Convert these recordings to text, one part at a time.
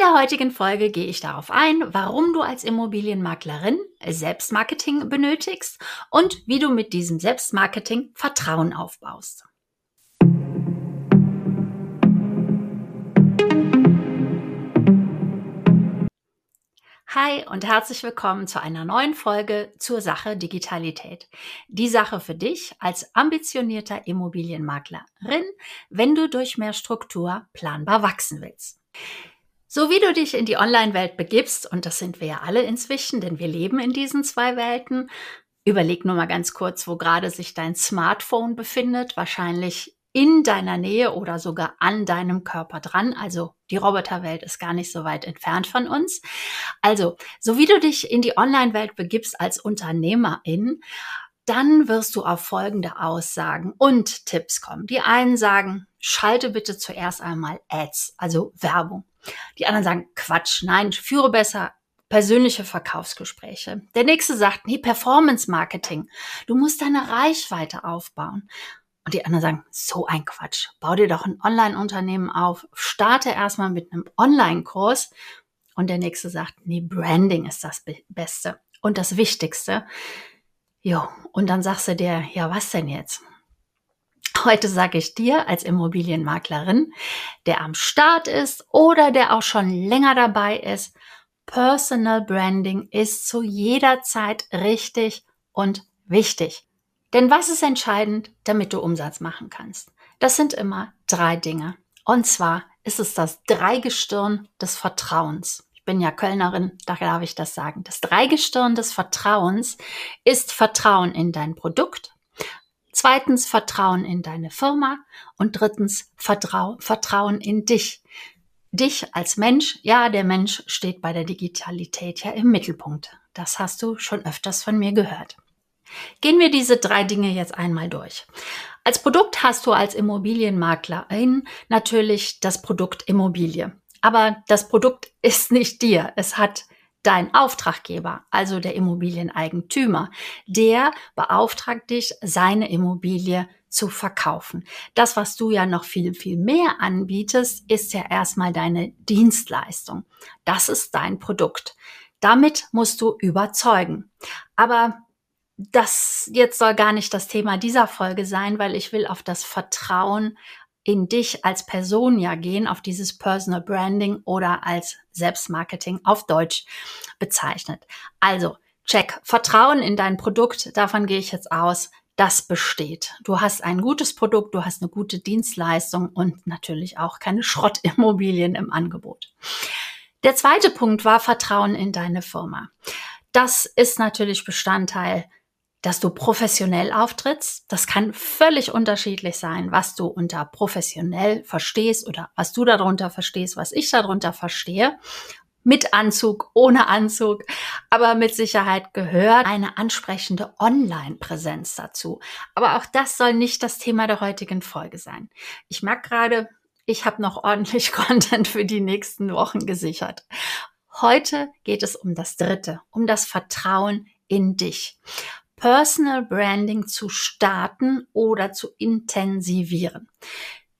der heutigen Folge gehe ich darauf ein, warum du als Immobilienmaklerin Selbstmarketing benötigst und wie du mit diesem Selbstmarketing Vertrauen aufbaust. Hi und herzlich willkommen zu einer neuen Folge zur Sache Digitalität. Die Sache für dich als ambitionierter Immobilienmaklerin, wenn du durch mehr Struktur planbar wachsen willst. So wie du dich in die Online-Welt begibst, und das sind wir ja alle inzwischen, denn wir leben in diesen zwei Welten, überleg nur mal ganz kurz, wo gerade sich dein Smartphone befindet, wahrscheinlich in deiner Nähe oder sogar an deinem Körper dran. Also die Roboterwelt ist gar nicht so weit entfernt von uns. Also, so wie du dich in die Online-Welt begibst als Unternehmerin, dann wirst du auf folgende Aussagen und Tipps kommen. Die einen sagen, schalte bitte zuerst einmal Ads, also Werbung. Die anderen sagen, Quatsch, nein, führe besser persönliche Verkaufsgespräche. Der nächste sagt, nee, Performance Marketing. Du musst deine Reichweite aufbauen. Und die anderen sagen, so ein Quatsch. Bau dir doch ein Online-Unternehmen auf. Starte erstmal mit einem Online-Kurs. Und der nächste sagt, nee, Branding ist das Beste und das Wichtigste. Jo, und dann sagst du dir, ja, was denn jetzt? Heute sage ich dir als Immobilienmaklerin, der am Start ist oder der auch schon länger dabei ist, Personal Branding ist zu jeder Zeit richtig und wichtig. Denn was ist entscheidend, damit du Umsatz machen kannst? Das sind immer drei Dinge. Und zwar ist es das Dreigestirn des Vertrauens. Ich bin ja Kölnerin, da darf ich das sagen. Das Dreigestirn des Vertrauens ist Vertrauen in dein Produkt, zweitens Vertrauen in deine Firma und drittens Vertrau Vertrauen in dich. Dich als Mensch, ja, der Mensch steht bei der Digitalität ja im Mittelpunkt. Das hast du schon öfters von mir gehört. Gehen wir diese drei Dinge jetzt einmal durch. Als Produkt hast du als Immobilienmaklerin natürlich das Produkt Immobilie. Aber das Produkt ist nicht dir. Es hat dein Auftraggeber, also der Immobilieneigentümer. Der beauftragt dich, seine Immobilie zu verkaufen. Das, was du ja noch viel, viel mehr anbietest, ist ja erstmal deine Dienstleistung. Das ist dein Produkt. Damit musst du überzeugen. Aber das jetzt soll gar nicht das Thema dieser Folge sein, weil ich will auf das Vertrauen in dich als Person ja gehen, auf dieses Personal Branding oder als Selbstmarketing auf Deutsch bezeichnet. Also, check. Vertrauen in dein Produkt, davon gehe ich jetzt aus, das besteht. Du hast ein gutes Produkt, du hast eine gute Dienstleistung und natürlich auch keine Schrottimmobilien im Angebot. Der zweite Punkt war Vertrauen in deine Firma. Das ist natürlich Bestandteil dass du professionell auftrittst. Das kann völlig unterschiedlich sein, was du unter professionell verstehst oder was du darunter verstehst, was ich darunter verstehe. Mit Anzug, ohne Anzug. Aber mit Sicherheit gehört eine ansprechende Online-Präsenz dazu. Aber auch das soll nicht das Thema der heutigen Folge sein. Ich merke gerade, ich habe noch ordentlich Content für die nächsten Wochen gesichert. Heute geht es um das Dritte, um das Vertrauen in dich. Personal Branding zu starten oder zu intensivieren.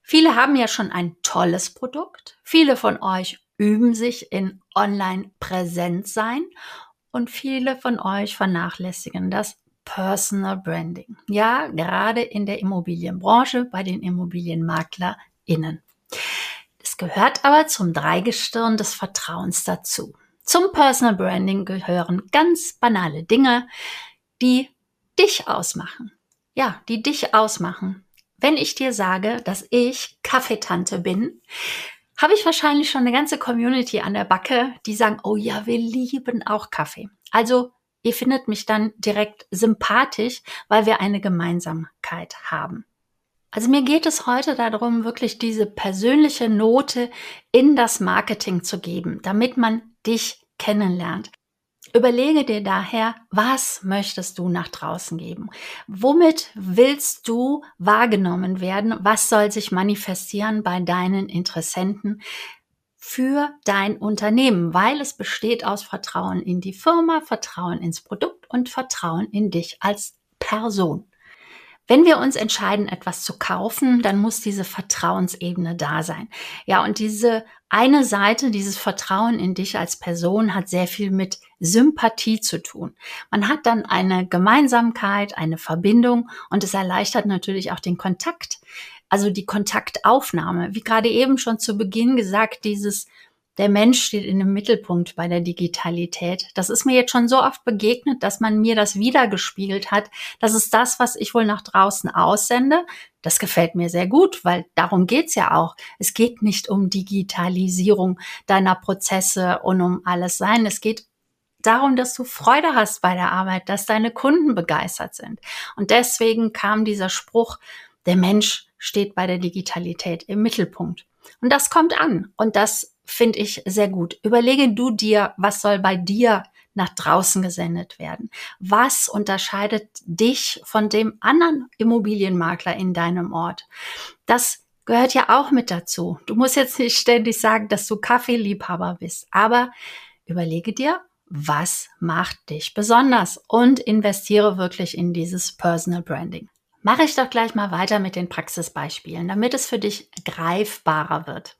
Viele haben ja schon ein tolles Produkt. Viele von euch üben sich in Online-Präsenzsein und viele von euch vernachlässigen das Personal Branding. Ja, gerade in der Immobilienbranche bei den ImmobilienmaklerInnen. Es gehört aber zum Dreigestirn des Vertrauens dazu. Zum Personal Branding gehören ganz banale Dinge, die dich ausmachen. Ja, die dich ausmachen. Wenn ich dir sage, dass ich Kaffeetante bin, habe ich wahrscheinlich schon eine ganze Community an der Backe, die sagen, oh ja, wir lieben auch Kaffee. Also ihr findet mich dann direkt sympathisch, weil wir eine Gemeinsamkeit haben. Also mir geht es heute darum, wirklich diese persönliche Note in das Marketing zu geben, damit man dich kennenlernt. Überlege dir daher, was möchtest du nach draußen geben? Womit willst du wahrgenommen werden? Was soll sich manifestieren bei deinen Interessenten für dein Unternehmen? Weil es besteht aus Vertrauen in die Firma, Vertrauen ins Produkt und Vertrauen in dich als Person. Wenn wir uns entscheiden, etwas zu kaufen, dann muss diese Vertrauensebene da sein. Ja, und diese eine Seite, dieses Vertrauen in dich als Person hat sehr viel mit Sympathie zu tun. Man hat dann eine Gemeinsamkeit, eine Verbindung und es erleichtert natürlich auch den Kontakt, also die Kontaktaufnahme. Wie gerade eben schon zu Beginn gesagt, dieses der Mensch steht in dem Mittelpunkt bei der Digitalität. Das ist mir jetzt schon so oft begegnet, dass man mir das wiedergespiegelt hat. Das ist das, was ich wohl nach draußen aussende. Das gefällt mir sehr gut, weil darum geht's ja auch. Es geht nicht um Digitalisierung deiner Prozesse und um alles sein. Es geht darum, dass du Freude hast bei der Arbeit, dass deine Kunden begeistert sind. Und deswegen kam dieser Spruch, der Mensch steht bei der Digitalität im Mittelpunkt. Und das kommt an. Und das finde ich sehr gut. Überlege du dir, was soll bei dir nach draußen gesendet werden? Was unterscheidet dich von dem anderen Immobilienmakler in deinem Ort? Das gehört ja auch mit dazu. Du musst jetzt nicht ständig sagen, dass du Kaffeeliebhaber bist, aber überlege dir, was macht dich besonders und investiere wirklich in dieses Personal Branding. Mache ich doch gleich mal weiter mit den Praxisbeispielen, damit es für dich greifbarer wird.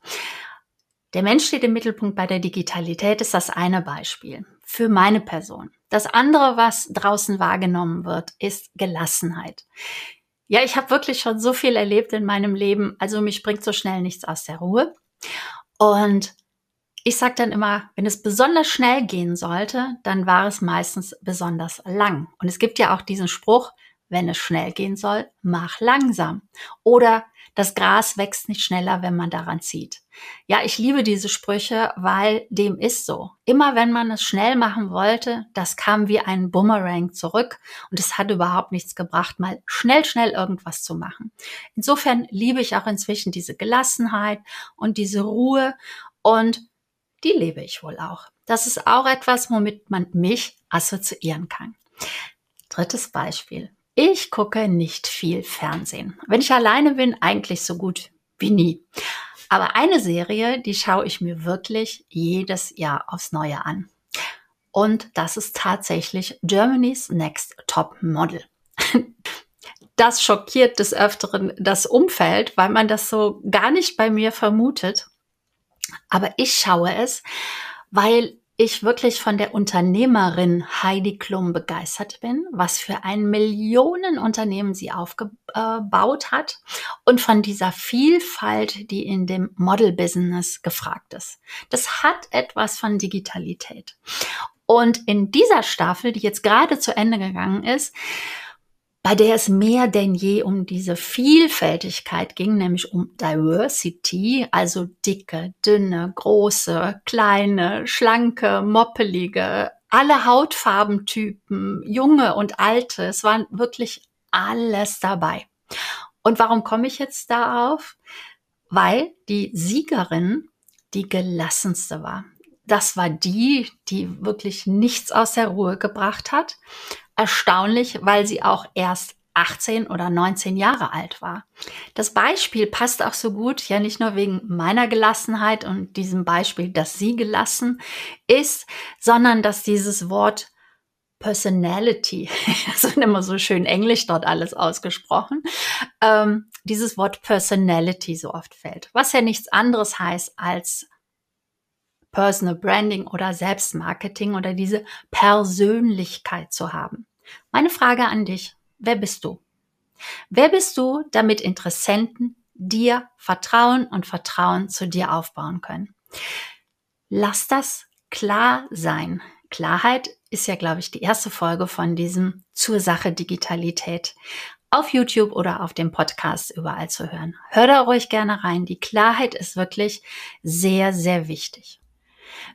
Der Mensch steht im Mittelpunkt bei der Digitalität, ist das eine Beispiel für meine Person. Das andere, was draußen wahrgenommen wird, ist Gelassenheit. Ja, ich habe wirklich schon so viel erlebt in meinem Leben, also mich bringt so schnell nichts aus der Ruhe. Und ich sage dann immer, wenn es besonders schnell gehen sollte, dann war es meistens besonders lang. Und es gibt ja auch diesen Spruch, wenn es schnell gehen soll, mach langsam. Oder das Gras wächst nicht schneller, wenn man daran zieht. Ja, ich liebe diese Sprüche, weil dem ist so. Immer wenn man es schnell machen wollte, das kam wie ein Boomerang zurück und es hat überhaupt nichts gebracht, mal schnell, schnell irgendwas zu machen. Insofern liebe ich auch inzwischen diese Gelassenheit und diese Ruhe und die lebe ich wohl auch. Das ist auch etwas, womit man mich assoziieren kann. Drittes Beispiel. Ich gucke nicht viel Fernsehen. Wenn ich alleine bin, eigentlich so gut wie nie. Aber eine Serie, die schaue ich mir wirklich jedes Jahr aufs Neue an. Und das ist tatsächlich Germany's Next Top Model. Das schockiert des Öfteren das Umfeld, weil man das so gar nicht bei mir vermutet. Aber ich schaue es, weil ich wirklich von der Unternehmerin Heidi Klum begeistert bin, was für ein Millionenunternehmen sie aufgebaut hat und von dieser Vielfalt, die in dem Model-Business gefragt ist. Das hat etwas von Digitalität. Und in dieser Staffel, die jetzt gerade zu Ende gegangen ist, bei der es mehr denn je um diese Vielfältigkeit ging, nämlich um Diversity, also dicke, dünne, große, kleine, schlanke, moppelige, alle Hautfarbentypen, junge und alte. Es waren wirklich alles dabei. Und warum komme ich jetzt darauf? Weil die Siegerin die gelassenste war. Das war die, die wirklich nichts aus der Ruhe gebracht hat erstaunlich, weil sie auch erst 18 oder 19 Jahre alt war. Das Beispiel passt auch so gut, ja nicht nur wegen meiner Gelassenheit und diesem Beispiel, dass sie gelassen ist, sondern dass dieses Wort Personality, das ist immer so schön Englisch dort alles ausgesprochen, ähm, dieses Wort Personality so oft fällt, was ja nichts anderes heißt als Personal Branding oder Selbstmarketing oder diese Persönlichkeit zu haben. Meine Frage an dich, wer bist du? Wer bist du, damit Interessenten dir Vertrauen und Vertrauen zu dir aufbauen können? Lass das klar sein. Klarheit ist ja, glaube ich, die erste Folge von diesem Zur Sache Digitalität auf YouTube oder auf dem Podcast überall zu hören. Hör da ruhig gerne rein. Die Klarheit ist wirklich sehr, sehr wichtig.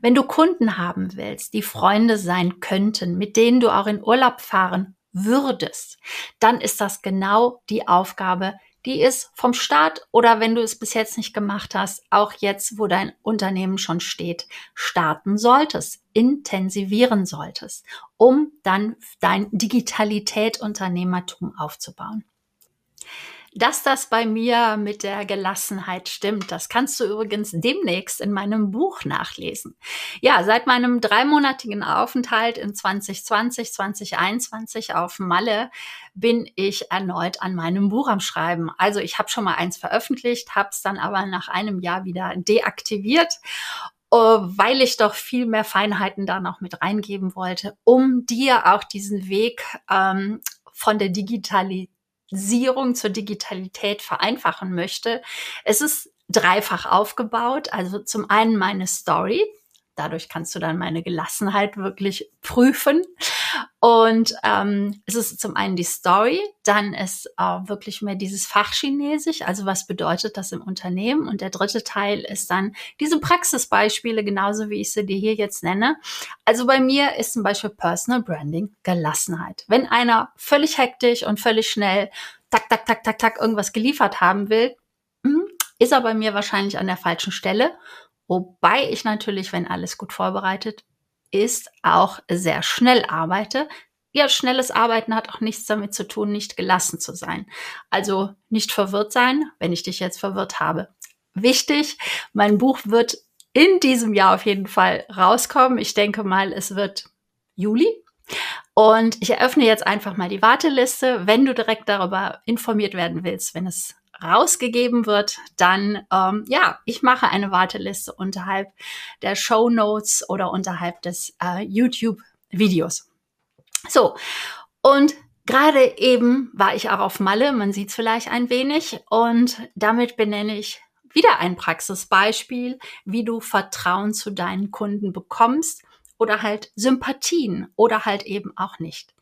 Wenn du Kunden haben willst, die Freunde sein könnten, mit denen du auch in Urlaub fahren würdest, dann ist das genau die Aufgabe, die ist vom Start oder wenn du es bis jetzt nicht gemacht hast, auch jetzt, wo dein Unternehmen schon steht, starten solltest, intensivieren solltest, um dann dein Digitalität Unternehmertum aufzubauen. Dass das bei mir mit der Gelassenheit stimmt, das kannst du übrigens demnächst in meinem Buch nachlesen. Ja, seit meinem dreimonatigen Aufenthalt in 2020, 2021 auf Malle bin ich erneut an meinem Buch am Schreiben. Also ich habe schon mal eins veröffentlicht, habe es dann aber nach einem Jahr wieder deaktiviert äh, weil ich doch viel mehr Feinheiten da noch mit reingeben wollte, um dir auch diesen Weg ähm, von der Digitalisierung zur Digitalität vereinfachen möchte. Es ist dreifach aufgebaut. Also zum einen meine Story. Dadurch kannst du dann meine Gelassenheit wirklich prüfen. Und ähm, es ist zum einen die Story, dann ist äh, wirklich mehr dieses Fachchinesisch, also was bedeutet das im Unternehmen. Und der dritte Teil ist dann diese Praxisbeispiele, genauso wie ich sie dir hier jetzt nenne. Also bei mir ist zum Beispiel Personal Branding Gelassenheit. Wenn einer völlig hektisch und völlig schnell tak, tak, tak, tak, tak irgendwas geliefert haben will, hm, ist er bei mir wahrscheinlich an der falschen Stelle. Wobei ich natürlich, wenn alles gut vorbereitet ist, auch sehr schnell arbeite. Ja, schnelles Arbeiten hat auch nichts damit zu tun, nicht gelassen zu sein. Also nicht verwirrt sein, wenn ich dich jetzt verwirrt habe. Wichtig, mein Buch wird in diesem Jahr auf jeden Fall rauskommen. Ich denke mal, es wird Juli. Und ich eröffne jetzt einfach mal die Warteliste. Wenn du direkt darüber informiert werden willst, wenn es rausgegeben wird, dann ähm, ja, ich mache eine Warteliste unterhalb der Show Notes oder unterhalb des äh, YouTube-Videos. So, und gerade eben war ich auch auf Malle, man sieht es vielleicht ein wenig, und damit benenne ich wieder ein Praxisbeispiel, wie du Vertrauen zu deinen Kunden bekommst oder halt Sympathien oder halt eben auch nicht.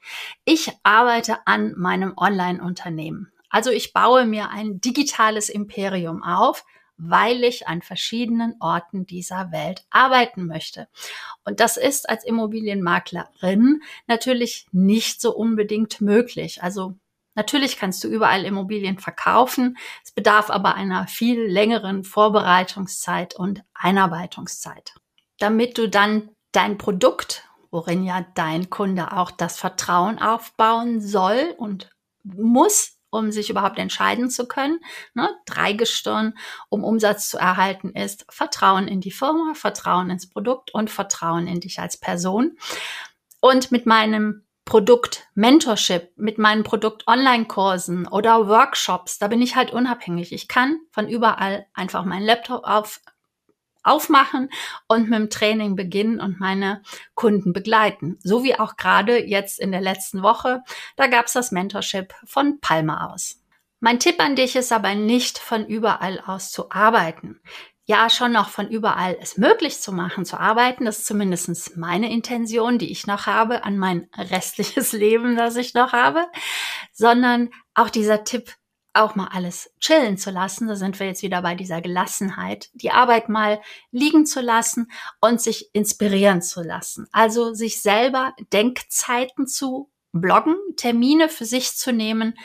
Ich arbeite an meinem Online-Unternehmen. Also ich baue mir ein digitales Imperium auf, weil ich an verschiedenen Orten dieser Welt arbeiten möchte. Und das ist als Immobilienmaklerin natürlich nicht so unbedingt möglich. Also Natürlich kannst du überall Immobilien verkaufen. Es bedarf aber einer viel längeren Vorbereitungszeit und Einarbeitungszeit. Damit du dann dein Produkt, worin ja dein Kunde auch das Vertrauen aufbauen soll und muss, um sich überhaupt entscheiden zu können. Ne? Dreigestirn, um Umsatz zu erhalten, ist Vertrauen in die Firma, Vertrauen ins Produkt und Vertrauen in dich als Person. Und mit meinem Produkt Mentorship, mit meinen Produkt Online-Kursen oder Workshops, da bin ich halt unabhängig. Ich kann von überall einfach meinen Laptop auf, aufmachen und mit dem Training beginnen und meine Kunden begleiten. So wie auch gerade jetzt in der letzten Woche, da gab es das Mentorship von Palma aus. Mein Tipp an dich ist aber nicht von überall aus zu arbeiten. Ja, schon noch von überall es möglich zu machen, zu arbeiten. Das ist zumindest meine Intention, die ich noch habe an mein restliches Leben, das ich noch habe. Sondern auch dieser Tipp, auch mal alles chillen zu lassen. Da sind wir jetzt wieder bei dieser Gelassenheit. Die Arbeit mal liegen zu lassen und sich inspirieren zu lassen. Also sich selber Denkzeiten zu bloggen, Termine für sich zu nehmen,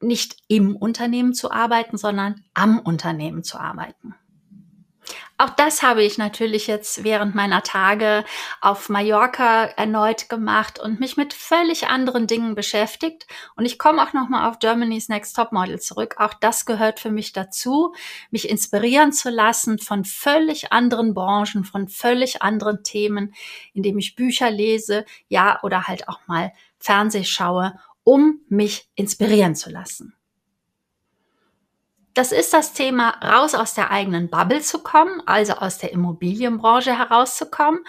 nicht im Unternehmen zu arbeiten, sondern am Unternehmen zu arbeiten. Auch das habe ich natürlich jetzt während meiner Tage auf Mallorca erneut gemacht und mich mit völlig anderen Dingen beschäftigt. Und ich komme auch nochmal auf Germany's Next Top Model zurück. Auch das gehört für mich dazu, mich inspirieren zu lassen von völlig anderen Branchen, von völlig anderen Themen, indem ich Bücher lese, ja, oder halt auch mal Fernseh schaue, um mich inspirieren zu lassen das ist das Thema, raus aus der eigenen Bubble zu kommen, also aus der Immobilienbranche herauszukommen.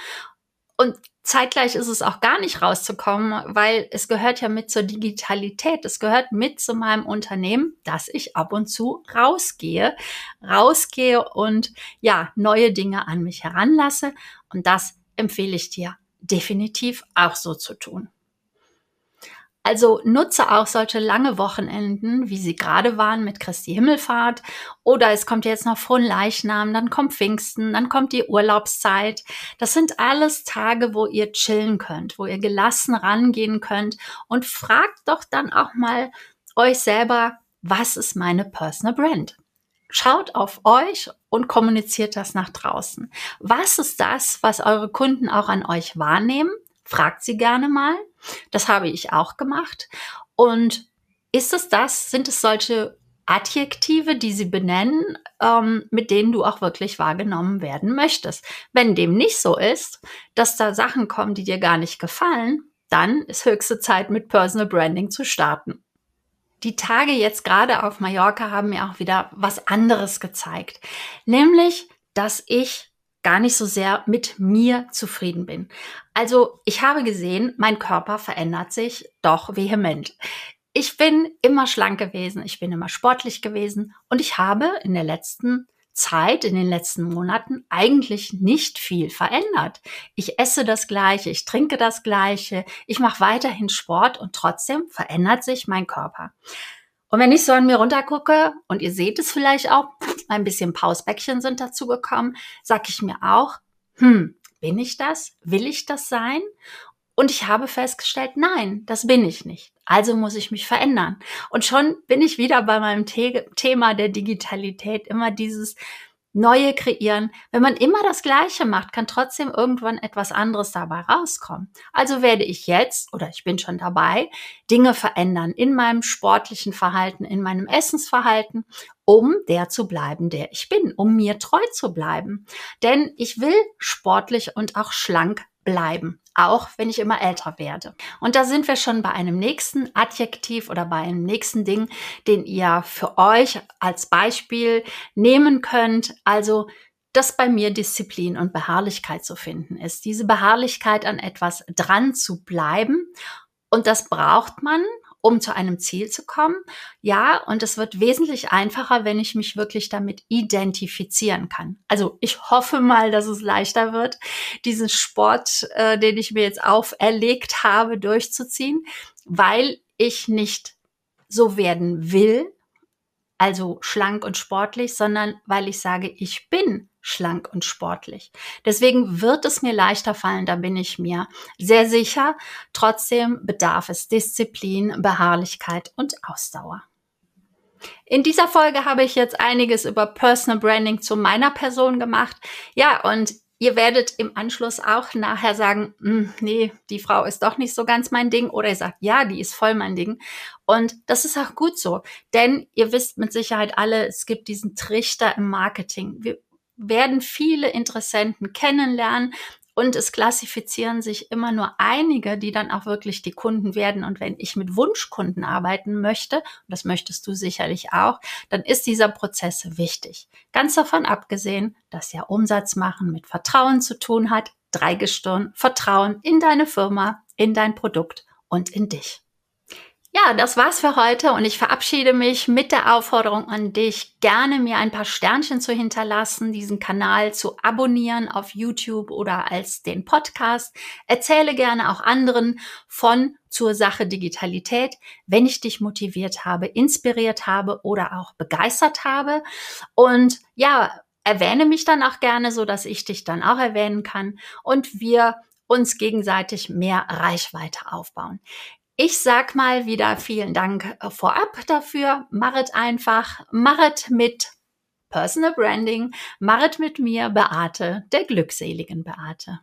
Und zeitgleich ist es auch gar nicht rauszukommen, weil es gehört ja mit zur Digitalität. Es gehört mit zu meinem Unternehmen, dass ich ab und zu rausgehe, rausgehe und ja, neue Dinge an mich heranlasse. Und das empfehle ich dir definitiv auch so zu tun. Also nutze auch solche lange Wochenenden, wie sie gerade waren mit Christi Himmelfahrt. Oder es kommt jetzt noch Fronleichnam, dann kommt Pfingsten, dann kommt die Urlaubszeit. Das sind alles Tage, wo ihr chillen könnt, wo ihr gelassen rangehen könnt und fragt doch dann auch mal euch selber, was ist meine Personal Brand? Schaut auf euch und kommuniziert das nach draußen. Was ist das, was eure Kunden auch an euch wahrnehmen? Fragt sie gerne mal. Das habe ich auch gemacht. Und Ist es das? Sind es solche Adjektive, die sie benennen, ähm, mit denen du auch wirklich wahrgenommen werden möchtest? Wenn dem nicht so ist, dass da Sachen kommen, die dir gar nicht gefallen, dann ist höchste Zeit, mit Personal Branding zu starten. Die Tage jetzt gerade auf Mallorca haben mir auch wieder was anderes gezeigt, nämlich, dass ich gar nicht so sehr mit mir zufrieden bin. Also ich habe gesehen, mein Körper verändert sich doch vehement. Ich bin immer schlank gewesen, ich bin immer sportlich gewesen und ich habe in der letzten Zeit, in den letzten Monaten eigentlich nicht viel verändert. Ich esse das gleiche, ich trinke das gleiche, ich mache weiterhin Sport und trotzdem verändert sich mein Körper. Und wenn ich so an mir runtergucke, und ihr seht es vielleicht auch, ein bisschen Pausbäckchen sind dazu gekommen, sag ich mir auch, hm, bin ich das? Will ich das sein? Und ich habe festgestellt, nein, das bin ich nicht. Also muss ich mich verändern. Und schon bin ich wieder bei meinem The Thema der Digitalität, immer dieses, neue kreieren. Wenn man immer das Gleiche macht, kann trotzdem irgendwann etwas anderes dabei rauskommen. Also werde ich jetzt, oder ich bin schon dabei, Dinge verändern in meinem sportlichen Verhalten, in meinem Essensverhalten, um der zu bleiben, der ich bin, um mir treu zu bleiben. Denn ich will sportlich und auch schlank bleiben, auch wenn ich immer älter werde. Und da sind wir schon bei einem nächsten Adjektiv oder bei einem nächsten Ding, den ihr für euch als Beispiel nehmen könnt. Also dass bei mir Disziplin und Beharrlichkeit zu finden ist. Diese Beharrlichkeit an etwas dran zu bleiben. Und das braucht man, um zu einem Ziel zu kommen. Ja, und es wird wesentlich einfacher, wenn ich mich wirklich damit identifizieren kann. Also ich hoffe mal, dass es leichter wird, diesen Sport, äh, den ich mir jetzt auferlegt habe, durchzuziehen, weil ich nicht so werden will, also schlank und sportlich, sondern weil ich sage, ich bin schlank und sportlich. Deswegen wird es mir leichter fallen, da bin ich mir sehr sicher. Trotzdem bedarf es Disziplin, Beharrlichkeit und Ausdauer. In dieser Folge habe ich jetzt einiges über Personal Branding zu meiner Person gemacht. Ja, und ihr werdet im Anschluss auch nachher sagen, hm, nee, die Frau ist doch nicht so ganz mein Ding. Oder ihr sagt, ja, die ist voll mein Ding. Und das ist auch gut so. Denn ihr wisst mit Sicherheit alle, es gibt diesen Trichter im Marketing. Wir werden viele Interessenten kennenlernen und es klassifizieren sich immer nur einige, die dann auch wirklich die Kunden werden. Und wenn ich mit Wunschkunden arbeiten möchte, und das möchtest du sicherlich auch, dann ist dieser Prozess wichtig. Ganz davon abgesehen, dass ja Umsatz machen mit Vertrauen zu tun hat, Dreigestirn, Vertrauen in deine Firma, in dein Produkt und in dich. Ja, das war's für heute und ich verabschiede mich mit der Aufforderung an dich, gerne mir ein paar Sternchen zu hinterlassen, diesen Kanal zu abonnieren auf YouTube oder als den Podcast. Erzähle gerne auch anderen von zur Sache Digitalität, wenn ich dich motiviert habe, inspiriert habe oder auch begeistert habe. Und ja, erwähne mich dann auch gerne, so dass ich dich dann auch erwähnen kann und wir uns gegenseitig mehr Reichweite aufbauen. Ich sag mal wieder vielen Dank äh, vorab dafür. Machet einfach, machet mit Personal Branding, machet mit mir, Beate, der glückseligen Beate.